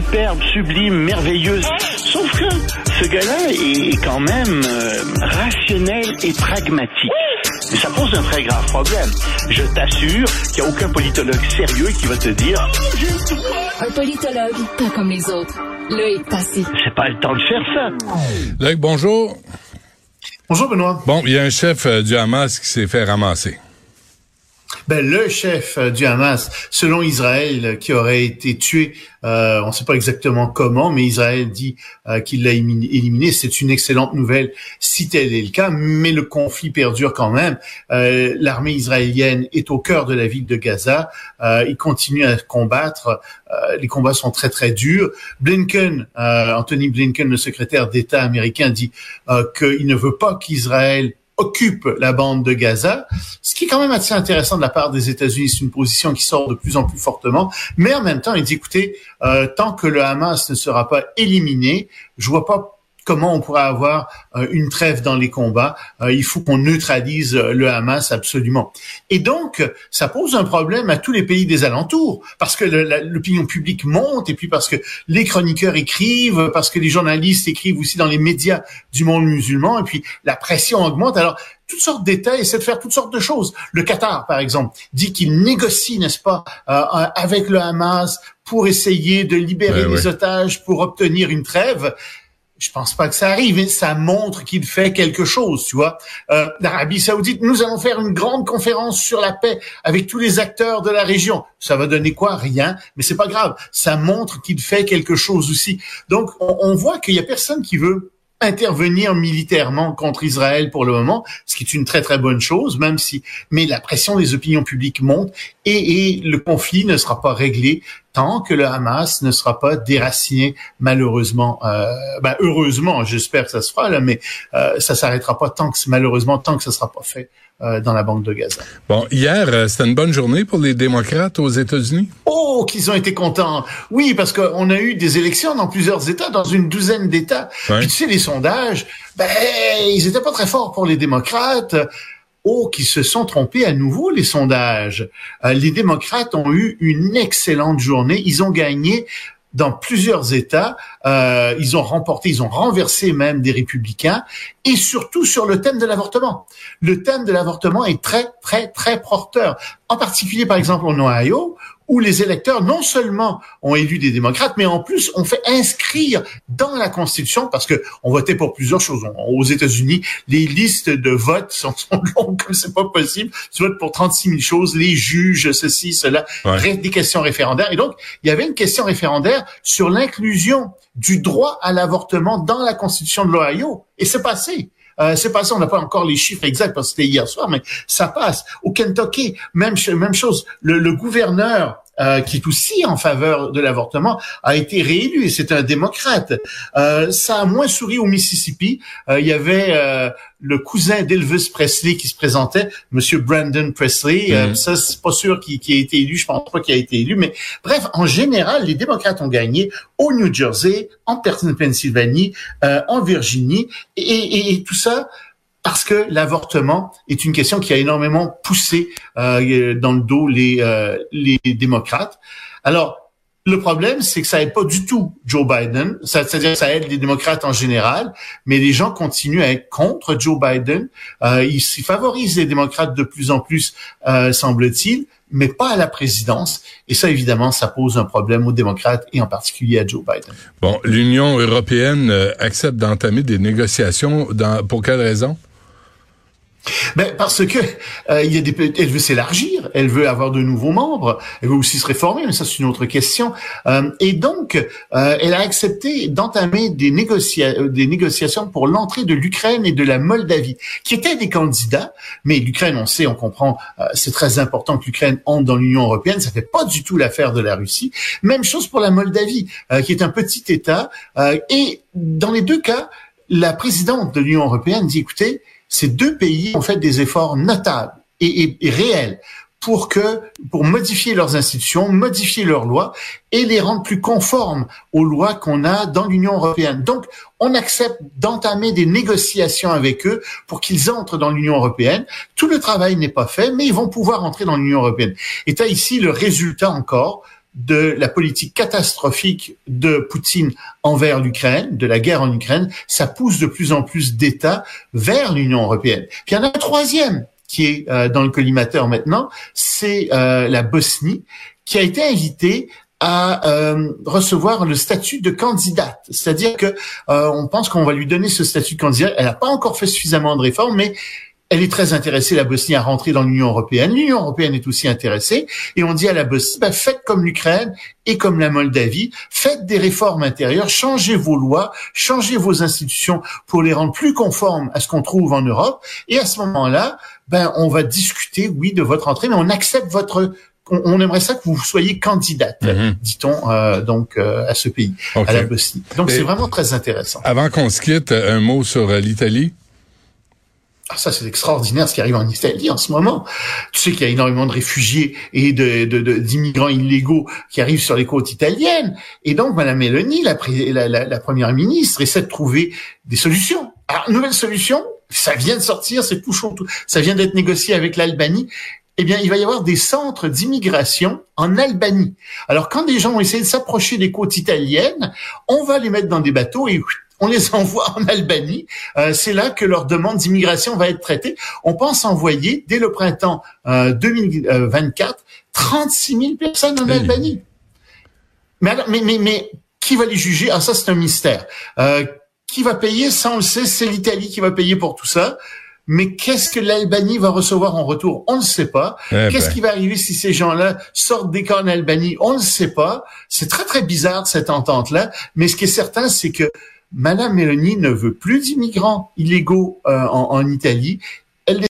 Superbe, sublime, merveilleuse. Sauf que ce gars-là est quand même euh, rationnel et pragmatique. Mais ça pose un très grave problème. Je t'assure qu'il n'y a aucun politologue sérieux qui va te dire Un politologue, pas comme les autres. Est passé. c'est pas le temps de faire ça. Luc, bonjour. Bonjour Benoît. Bon, il y a un chef euh, du Hamas qui s'est fait ramasser. Ben, le chef euh, du Hamas, selon Israël, euh, qui aurait été tué, euh, on ne sait pas exactement comment, mais Israël dit euh, qu'il l'a éliminé. C'est une excellente nouvelle si tel est le cas, mais le conflit perdure quand même. Euh, L'armée israélienne est au cœur de la ville de Gaza. Euh, il continue à combattre. Les combats sont très très durs. Blinken, Anthony Blinken, le secrétaire d'État américain, dit qu'il ne veut pas qu'Israël occupe la bande de Gaza, ce qui est quand même assez intéressant de la part des États-Unis. C'est une position qui sort de plus en plus fortement, mais en même temps, il dit écoutez, euh, tant que le Hamas ne sera pas éliminé, je vois pas comment on pourrait avoir euh, une trêve dans les combats. Euh, il faut qu'on neutralise euh, le Hamas absolument. Et donc, ça pose un problème à tous les pays des alentours, parce que l'opinion publique monte, et puis parce que les chroniqueurs écrivent, parce que les journalistes écrivent aussi dans les médias du monde musulman, et puis la pression augmente. Alors, toutes sortes d'États essaient de faire toutes sortes de choses. Le Qatar, par exemple, dit qu'il négocie, n'est-ce pas, euh, avec le Hamas pour essayer de libérer Ouais, les ouais. otages, pour obtenir une trêve. Je pense pas que ça arrive, mais ça montre qu'il fait quelque chose, tu vois. Euh, L'Arabie Saoudite, nous allons faire une grande conférence sur la paix avec tous les acteurs de la région. Ça va donner quoi? Rien, mais c'est pas grave. Ça montre qu'il fait quelque chose aussi. Donc, on, voit qu'il y a personne qui veut intervenir militairement contre Israël pour le moment, ce qui est une très très bonne chose, même si, mais la pression des opinions publiques monte et le conflit ne sera pas réglé tant que le Hamas ne sera pas déraciné, malheureusement, euh, ben, heureusement, j'espère que ça se fera là, mais euh, ça s'arrêtera pas tant que malheureusement tant que ça sera pas fait euh, dans la bande de Gaza. Bon, hier, euh, c'était une bonne journée pour les démocrates aux États-Unis. Oh, qu'ils ont été contents. Oui, parce qu'on a eu des élections dans plusieurs États, dans une douzaine d'États. Ouais. Puis tu sais, les sondages, ben, ils étaient pas très forts pour les démocrates. Oh, qui se sont trompés à nouveau, les sondages. Euh, les démocrates ont eu une excellente journée. Ils ont gagné dans plusieurs États. Euh, ils ont remporté, ils ont renversé même des républicains. Et surtout sur le thème de l'avortement. Le thème de l'avortement est très, très, très porteur. En particulier, par exemple, en Ohio, où les électeurs non seulement ont élu des démocrates, mais en plus ont fait inscrire dans la Constitution, parce que on votait pour plusieurs choses. Aux États-Unis, les listes de votes sont, sont longues comme c'est pas possible. Tu votes pour 36 000 choses, les juges, ceci, cela, Ouais. des questions référendaires. Et donc, il y avait une question référendaire sur l'inclusion du droit à l'avortement dans la Constitution de l'Ohio. Et c'est passé. Euh, c'est passé, on n'a pas encore les chiffres exacts parce que c'était hier soir, mais ça passe. Au Kentucky, même, même chose. Le gouverneur, euh, qui est aussi en faveur de l'avortement, a été réélu et c'est un démocrate. Euh, ça a moins souri au Mississippi. Euh, il y avait euh, le cousin d'Elvis Presley qui se présentait, Monsieur Brandon Presley. Euh, Mhm. ça, c'est pas sûr qu'il ait été élu. Je pense pas qu'il a été élu, mais bref, en général, les démocrates ont gagné au New Jersey, en Pennsylvanie, euh, en Virginie, et, et- et tout ça parce que l'avortement est une question qui a énormément poussé euh, dans le dos les, euh, les démocrates. Alors, le problème, c'est que ça aide pas du tout Joe Biden. C'est-à-dire ça aide les démocrates en général, mais les gens continuent à être contre Joe Biden. Euh, ils, ils favorisent les démocrates de plus en plus, euh, semble-t-il, mais pas à la présidence. Et ça, évidemment, ça pose un problème aux démocrates et en particulier à Joe Biden. Bon, l'Union européenne euh, accepte d'entamer des négociations. Dans, pour quelle raison? Ben parce que euh, il y a des, elle veut s'élargir, elle veut avoir de nouveaux membres, elle veut aussi se réformer, mais ça c'est une autre question. Euh, et donc, euh, elle a accepté d'entamer des, négocia des négociations pour l'entrée de l'Ukraine et de la Moldavie, qui étaient des candidats. Mais l'Ukraine, on sait, on comprend, c'est très important que l'Ukraine entre dans l'Union européenne. Ça fait pas du tout l'affaire de la Russie. Même chose pour la Moldavie, qui est un petit État. et dans les deux cas, la présidente de l'Union européenne dit, écoutez, ces deux pays ont fait des efforts notables et, réels pour que pour modifier leurs institutions, modifier leurs lois et les rendre plus conformes aux lois qu'on a dans l'Union européenne. Donc, on accepte d'entamer des négociations avec eux pour qu'ils entrent dans l'Union européenne. Tout le travail n'est pas fait, mais ils vont pouvoir entrer dans l'Union européenne. Et tu as ici le résultat encore de la politique catastrophique de Poutine envers l'Ukraine, de la guerre en Ukraine, ça pousse de plus en plus d'États vers l'Union européenne. Puis il y en a un troisième qui est euh, dans le collimateur maintenant, c'est euh, la Bosnie, qui a été invitée à euh, recevoir le statut de candidate. C'est-à-dire que on pense qu'on va lui donner ce statut de candidate. Elle n'a pas encore fait suffisamment de réformes, mais elle est très intéressée, la Bosnie, à rentrer dans l'Union européenne. L'Union européenne est aussi intéressée. Et on dit à la Bosnie, ben, faites comme l'Ukraine et comme la Moldavie, faites des réformes intérieures, changez vos lois, changez vos institutions pour les rendre plus conformes à ce qu'on trouve en Europe. Et à ce moment-là, ben, on va discuter, oui, de votre entrée, mais on accepte votre on, aimerait ça que vous soyez candidate, mhm. dit-on euh, donc euh, à ce pays, à la Bosnie. Donc c'est vraiment très intéressant. Avant qu'on se quitte, un mot sur euh, l'Italie. Ah, ça, c'est extraordinaire ce qui arrive en Italie en ce moment. Tu sais qu'il y a énormément de réfugiés et de, d'immigrants illégaux qui arrivent sur les côtes italiennes. Et donc, Madame Meloni, la, la, première ministre, essaie de trouver des solutions. Alors, nouvelle solution, ça vient de sortir, c'est tout chaud, ça vient d'être négocié avec l'Albanie. Eh bien, il va y avoir des centres d'immigration en Albanie. Alors, quand des gens ont essayé de s'approcher des côtes italiennes, on va les mettre dans des bateaux et on les envoie en Albanie. Euh, c'est là que leur demande d'immigration va être traitée. On pense envoyer, dès le printemps 2024, 36 000 personnes en Albanie. Mais, mais, mais, mais, qui va les juger? Ah, ça, c'est un mystère. Euh, qui va payer? Ça, on le sait, c'est l'Italie qui va payer pour tout ça. Mais qu'est-ce que l'Albanie va recevoir en retour? On ne sait pas. Eh qu'est-ce ben. qui va arriver si ces gens-là sortent des cas en Albanie? On ne sait pas. C'est très, très bizarre, cette entente-là. Mais ce qui est certain, c'est que Madame Meloni ne veut plus d'immigrants illégaux euh, en, Italie